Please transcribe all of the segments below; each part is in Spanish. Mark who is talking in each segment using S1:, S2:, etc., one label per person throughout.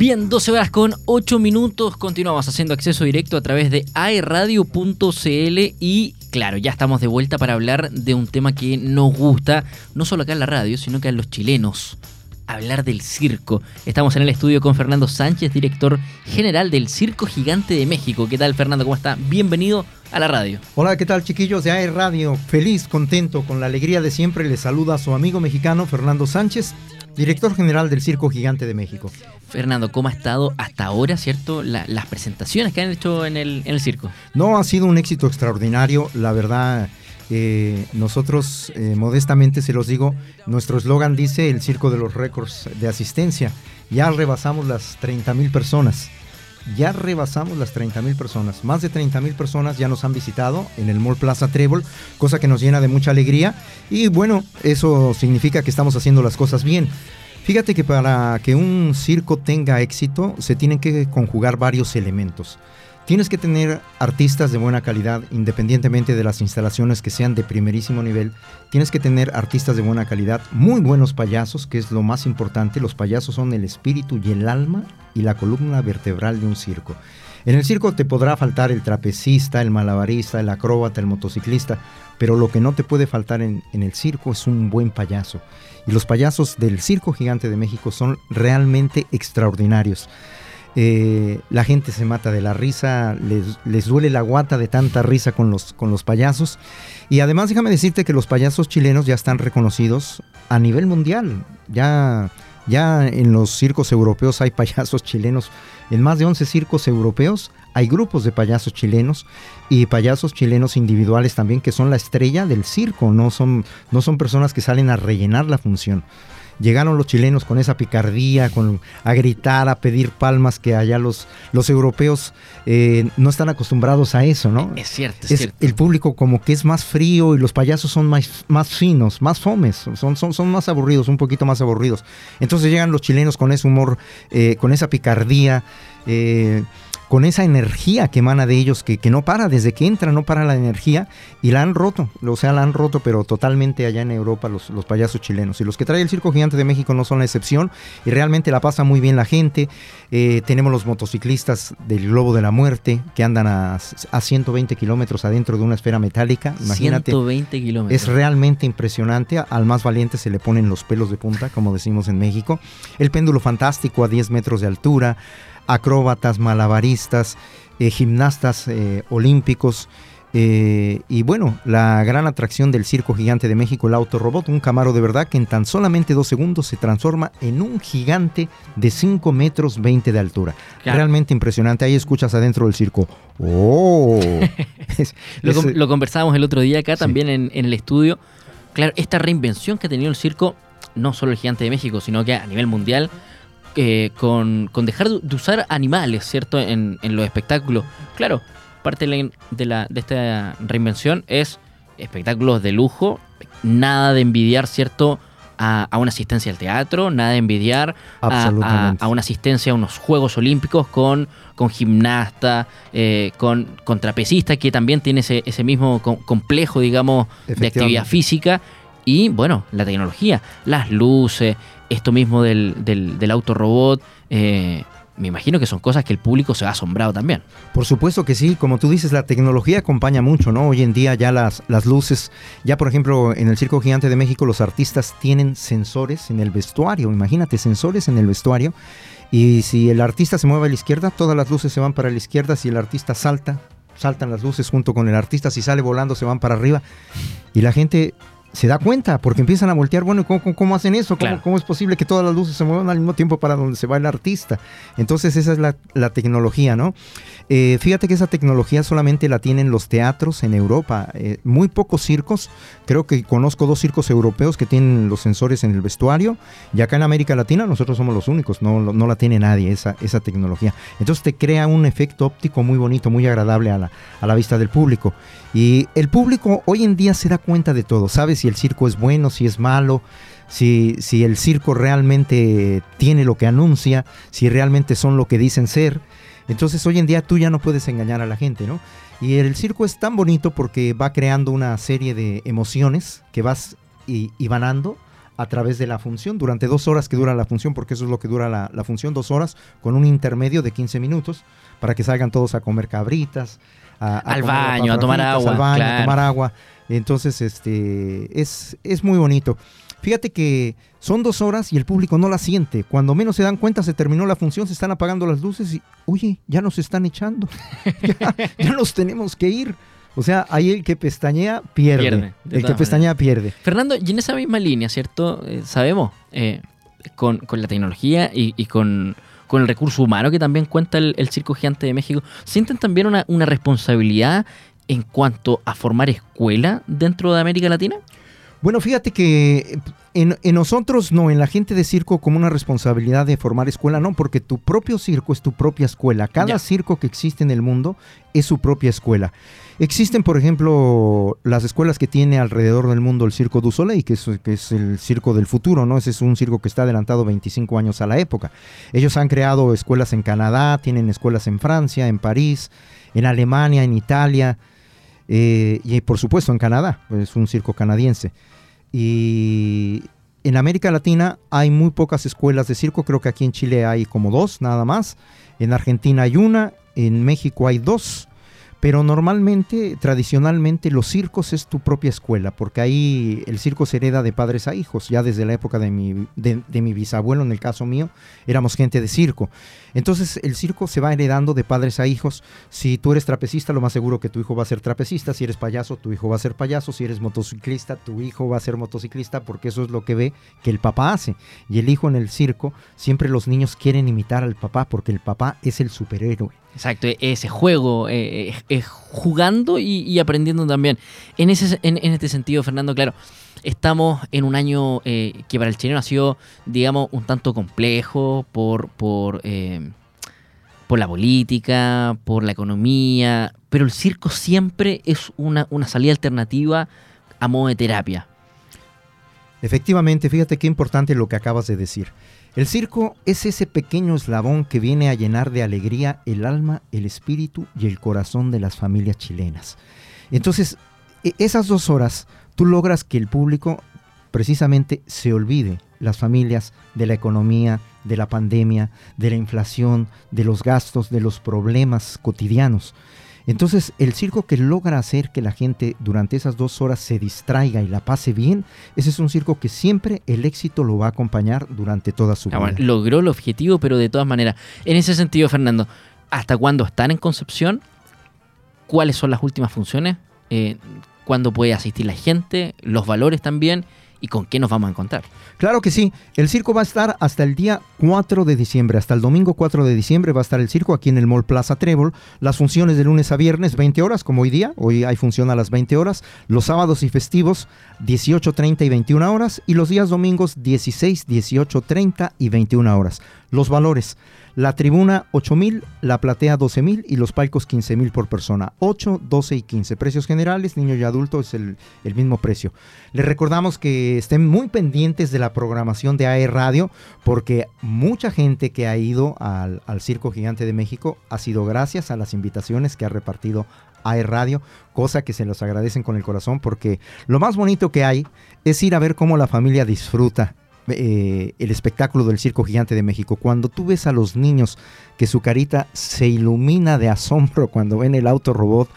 S1: Bien, 12 horas con 8 minutos. Continuamos haciendo acceso directo a través de aeradio.cl y claro, ya estamos de vuelta para hablar de un tema que nos gusta, no solo acá en la radio, sino que a los chilenos. Hablar del circo. Estamos en el estudio con Fernando Sánchez, director general del Circo Gigante de México. ¿Qué tal, Fernando? ¿Cómo está? Bienvenido a la radio.
S2: Hola, ¿qué tal, chiquillos de AE Radio? Feliz, contento, con la alegría de siempre. Les saluda a su amigo mexicano, Fernando Sánchez director general del Circo Gigante de México.
S1: Fernando, ¿cómo ha estado hasta ahora, cierto, las presentaciones que han hecho en el, en el circo?
S2: No, ha sido un éxito extraordinario, la verdad. Eh, nosotros, eh, modestamente se los digo, nuestro eslogan dice el circo de los récords de asistencia. Ya rebasamos las 30 mil personas. Ya rebasamos las 30 mil personas. Más de 30 mil personas ya nos han visitado en el Mall Plaza Trébol, cosa que nos llena de mucha alegría. Y bueno, eso significa que estamos haciendo las cosas bien. Fíjate que para que un circo tenga éxito se tienen que conjugar varios elementos. Tienes que tener artistas de buena calidad, independientemente de las instalaciones que sean de primerísimo nivel. Tienes que tener artistas de buena calidad, muy buenos payasos, que es lo más importante. Los payasos son el espíritu y el alma y la columna vertebral de un circo. En el circo te podrá faltar el trapecista, el malabarista, el acróbata, el motociclista, pero lo que no te puede faltar en, en el circo es un buen payaso. Y los payasos del Circo Gigante de México son realmente extraordinarios. Eh, la gente se mata de la risa, les, duele la guata de tanta risa con los, con los payasos. Y además déjame decirte que los payasos chilenos ya están reconocidos a nivel mundial. Ya, ya en los circos europeos hay payasos chilenos. En más de 11 circos europeos hay grupos de payasos chilenos y payasos chilenos individuales también que son la estrella del circo, no son, no son personas que salen a rellenar la función llegaron los chilenos con esa picardía, con, a gritar, a pedir palmas que allá los, los europeos eh, no están acostumbrados a eso, ¿no?
S1: Es cierto, es, cierto.
S2: El público como que es más frío y los payasos son más, más finos, más fomes, son, son, son más aburridos, un poquito más aburridos. Entonces llegan los chilenos con ese humor, eh, con esa picardía. Eh, con esa energía que emana de ellos, que, que, no para, desde que entra no para la energía, y la han roto, o sea, la han roto, pero totalmente allá en Europa los, los payasos chilenos. Y los que trae el Circo Gigante de México no son la excepción, y realmente la pasa muy bien la gente. Eh, tenemos los motociclistas del Globo de la Muerte, que andan a, a 120 kilómetros adentro de una esfera metálica.
S1: Imagínate. 120 kilómetros.
S2: Es realmente impresionante. Al más valiente se le ponen los pelos de punta, como decimos en México. El péndulo fantástico a 10 metros de altura acróbatas, malabaristas, eh, gimnastas eh, olímpicos. Eh, y bueno, la gran atracción del Circo Gigante de México, el Autorobot, un camaro de verdad que en tan solamente dos segundos se transforma en un gigante de 5 metros 20 de altura. Realmente impresionante. Ahí escuchas adentro del circo. ¡Oh!
S1: lo, conversábamos el otro día acá también en, en el estudio. Claro, esta reinvención que ha tenido el circo, no solo el Gigante de México, sino que a nivel mundial, eh, con, dejar de usar animales, ¿cierto? En, los espectáculos. Claro, parte de, la, de esta reinvención es espectáculos de lujo, nada de envidiar, ¿cierto? A, una asistencia al teatro, nada de envidiar a, una asistencia a unos Juegos Olímpicos con, con gimnasta, eh, con, con, trapecista, que también tiene ese, ese mismo complejo, digamos, de actividad física. Y bueno, la tecnología, las luces, esto mismo del, del, autorobot, eh, me imagino que son cosas que el público se ha asombrado también.
S2: Por supuesto que sí, como tú dices, la tecnología acompaña mucho, ¿no? Hoy en día ya las, las luces, ya por ejemplo en el Circo Gigante de México los artistas tienen sensores en el vestuario, imagínate, sensores en el vestuario. Y si el artista se mueve a la izquierda, todas las luces se van para la izquierda, si el artista salta, saltan las luces junto con el artista, si sale volando se van para arriba. Y la gente se da cuenta porque empiezan a voltear, bueno, ¿cómo, cómo, hacen eso? ¿Cómo, es posible que todas las luces se muevan al mismo tiempo para donde se va el artista? Entonces esa es la, la tecnología, ¿no? Eh, fíjate que esa tecnología solamente la tienen los teatros en Europa. Eh, muy pocos circos, creo que conozco dos circos europeos que tienen los sensores en el vestuario y acá en América Latina nosotros somos los únicos, no, no la tiene nadie esa, esa tecnología. Entonces te crea un efecto óptico muy bonito, muy agradable a la, a la vista del público. Y el público hoy en día se da cuenta de todo, sabe si el circo es bueno, si es malo, si, si el circo realmente tiene lo que anuncia, si realmente son lo que dicen ser. Entonces hoy en día tú ya no puedes engañar a la gente, ¿no? Y el circo es tan bonito porque va creando una serie de emociones que vas y, vanando a través de la función, durante dos horas que dura la función, porque eso es lo que dura la, función, dos horas, con un intermedio de 15 minutos, para que salgan todos a comer cabritas,
S1: al baño, a tomar agua.
S2: Al baño, a tomar agua. Entonces, este, es, es muy bonito. Fíjate que son dos horas y el público no la siente. Cuando menos se dan cuenta, se terminó la función, se están apagando las luces y, oye, ya nos están echando. ya, nos tenemos que ir. O sea, ahí el que pestañea pierde. el que pestañea pierde.
S1: Fernando, y en esa misma línea, ¿cierto? Eh, sabemos, eh, con, la tecnología y, con, el recurso humano que también cuenta el, Circo Gigante de México, ¿sienten también una, una responsabilidad en cuanto a formar escuela dentro de América Latina?
S2: Bueno, fíjate que en, nosotros no, en la gente de circo como una responsabilidad de formar escuela, no, porque tu propio circo es tu propia escuela. Cada circo que existe en el mundo es su propia escuela. Existen, por ejemplo, las escuelas que tiene alrededor del mundo el Circo du Soleil, que es, que es el circo del futuro, ¿no? Ese es un circo que está adelantado 25 años a la época. Ellos han creado escuelas en Canadá, tienen escuelas en Francia, en París, en Alemania, en Italia. Eh, y por supuesto en Canadá, es un circo canadiense. Y en América Latina hay muy pocas escuelas de circo, creo que aquí en Chile hay como dos nada más, en Argentina hay una, en México hay dos, pero normalmente, tradicionalmente, los circos es tu propia escuela, porque ahí el circo se hereda de padres a hijos. Ya desde la época de mi, de, mi bisabuelo, en el caso mío, éramos gente de circo. Entonces el circo se va heredando de padres a hijos. Si tú eres trapecista, lo más seguro que tu hijo va a ser trapecista. Si eres payaso, tu hijo va a ser payaso. Si eres motociclista, tu hijo va a ser motociclista, porque eso es lo que ve que el papá hace. Y el hijo en el circo, siempre los niños quieren imitar al papá, porque el papá es el superhéroe.
S1: Exacto, e-, ese juego, eh, eh jugando y, aprendiendo también. En, ese, en, este sentido, Fernando, claro, estamos en un año eh, que para el chileno ha sido, digamos, un tanto complejo por, por, eh, por la política, por la economía, pero el circo siempre es una, una salida alternativa a modo de terapia.
S2: Efectivamente, fíjate qué importante lo que acabas de decir. El circo es ese pequeño eslabón que viene a llenar de alegría el alma, el espíritu y el corazón de las familias chilenas. Entonces, e, esas dos horas, tú logras que el público precisamente se olvide, las familias, de la economía, de la pandemia, de la inflación, de los gastos, de los problemas cotidianos. Entonces, el circo que logra hacer que la gente durante esas dos horas se distraiga y la pase bien, ese es un circo que siempre el éxito lo va a acompañar durante toda su ah, vida.
S1: logró el objetivo, pero de todas maneras, en ese sentido, Fernando, ¿hasta cuándo están en Concepción? ¿Cuáles son las últimas funciones? Eh, ¿Cuándo puede asistir la gente? ¿Los valores también? Y con qué nos vamos a encontrar.
S2: Claro que sí, el circo va a estar hasta el día 4 de diciembre, hasta el domingo 4 de diciembre va a estar el circo aquí en el Mall Plaza Trébol, las funciones de lunes a viernes 20 horas como hoy día, hoy hay función a las 20 horas, los sábados y festivos 18, 30 y 21 horas y los días domingos 16, 18, 30 y 21 horas. Los valores, la tribuna 8 mil, la platea 12 mil y los palcos 15 mil por persona. 8, 12 y 15. Precios generales, niño y adulto es el, mismo precio. Les recordamos que estén muy pendientes de la programación de AE Radio porque mucha gente que ha ido al, al Circo Gigante de México ha sido gracias a las invitaciones que ha repartido AE Radio, cosa que se los agradecen con el corazón porque lo más bonito que hay es ir a ver cómo la familia disfruta eh, el espectáculo del Circo Gigante de México. Cuando tú ves a los niños que su carita se ilumina de asombro cuando ven el auto robot,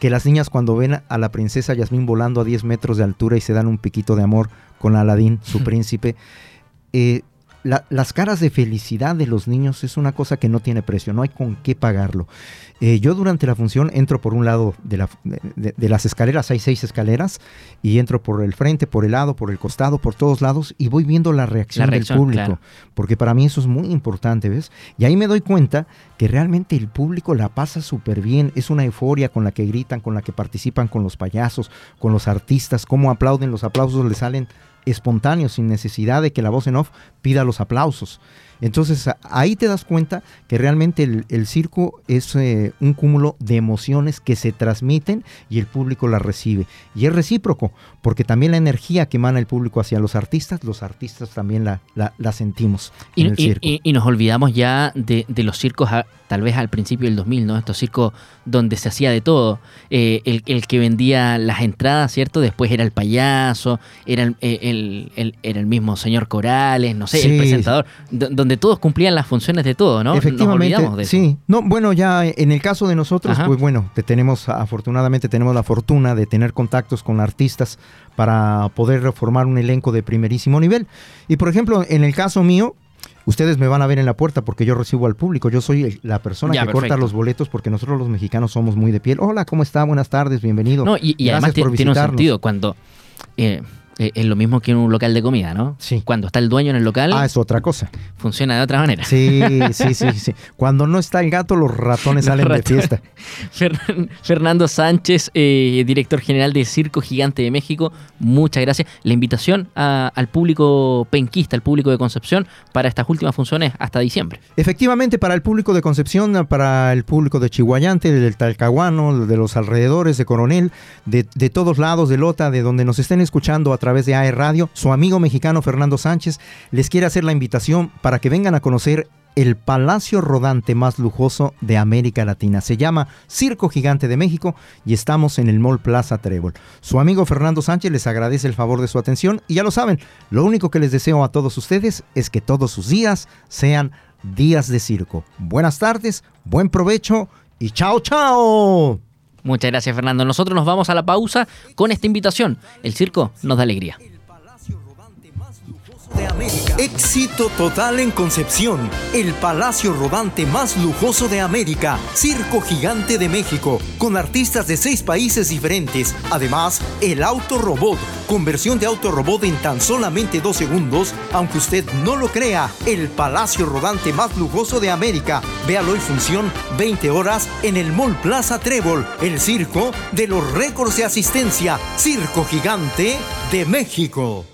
S2: que las niñas cuando ven a la princesa Yasmín volando a 10 metros de altura y se dan un piquito de amor con Aladín, su príncipe, eh, las caras de felicidad de los niños es una cosa que no tiene precio, no hay con qué pagarlo. Eh, yo durante la función entro por un lado de, las escaleras, hay seis escaleras, y entro por el frente, por el lado, por el costado, por todos lados, y voy viendo la reacción, del público, porque para mí eso es muy importante, ¿ves? Y ahí me doy cuenta que realmente el público la pasa súper bien, es una euforia con la que gritan, con la que participan con los payasos, con los artistas, cómo aplauden, los aplausos les salen espontáneo, sin necesidad de que la voz en off pida los aplausos. Entonces ahí te das cuenta que realmente el, circo es eh, un cúmulo de emociones que se transmiten y el público las recibe. Y es recíproco, porque también la energía que emana el público hacia los artistas, los artistas también la, la, sentimos.
S1: Y, en el circo. Y, nos olvidamos ya de, los circos, tal vez al principio del 2000, ¿no? Estos circos donde se hacía de todo. Eh, el, el, que vendía las entradas, ¿cierto? Después era el payaso, era el, el, era el mismo señor Corales, no sé, el presentador, donde todos cumplían las funciones de todo, ¿no?
S2: Efectivamente, sí. No, bueno, ya en el caso de nosotros, pues bueno, tenemos, afortunadamente tenemos la fortuna de tener contactos con artistas para poder reformar un elenco de primerísimo nivel. Y por ejemplo, en el caso mío, ustedes me van a ver en la puerta porque yo recibo al público. Yo soy la persona que corta los boletos porque nosotros los mexicanos somos muy de piel. Hola, ¿cómo está? Buenas tardes, bienvenido.
S1: No, y, además tiene un sentido cuando... Eh, es lo mismo que en un local de comida, ¿no?
S2: Sí.
S1: Cuando está el dueño en el local.
S2: Ah, es otra cosa.
S1: Funciona de otra manera.
S2: Sí, sí, sí, sí. Cuando no está el gato, los ratones salen de fiesta.
S1: Fernando Sánchez, eh, director general de Circo Gigante de México, muchas gracias. La invitación al público penquista, al público de Concepción, para estas últimas funciones hasta diciembre.
S2: Efectivamente, para el público de Concepción, para el público de Chihuayante, del Talcahuano, de los alrededores, de Coronel, de, de todos lados, de Lota, de donde nos estén escuchando a través de AE Radio, su amigo mexicano Fernando Sánchez les quiere hacer la invitación para que vengan a conocer el palacio rodante más lujoso de América Latina. Se llama Circo Gigante de México y estamos en el Mall Plaza Trébol. Su amigo Fernando Sánchez les agradece el favor de su atención y ya lo saben, lo único que les deseo a todos ustedes es que todos sus días sean días de circo. Buenas tardes, buen provecho y chao chao.
S1: Muchas gracias Fernando. Nosotros nos vamos a la pausa con esta invitación. El circo nos da alegría.
S3: Éxito total en Concepción, el palacio rodante más lujoso de América, Circo Gigante de México, con artistas de seis países diferentes. Además, el auto robot, conversión de auto robot en tan solamente dos segundos, aunque usted no lo crea, el palacio rodante más lujoso de América. Véalo en función 20 horas en el Mall Plaza Trébol, el circo de los récords de asistencia, Circo Gigante de México.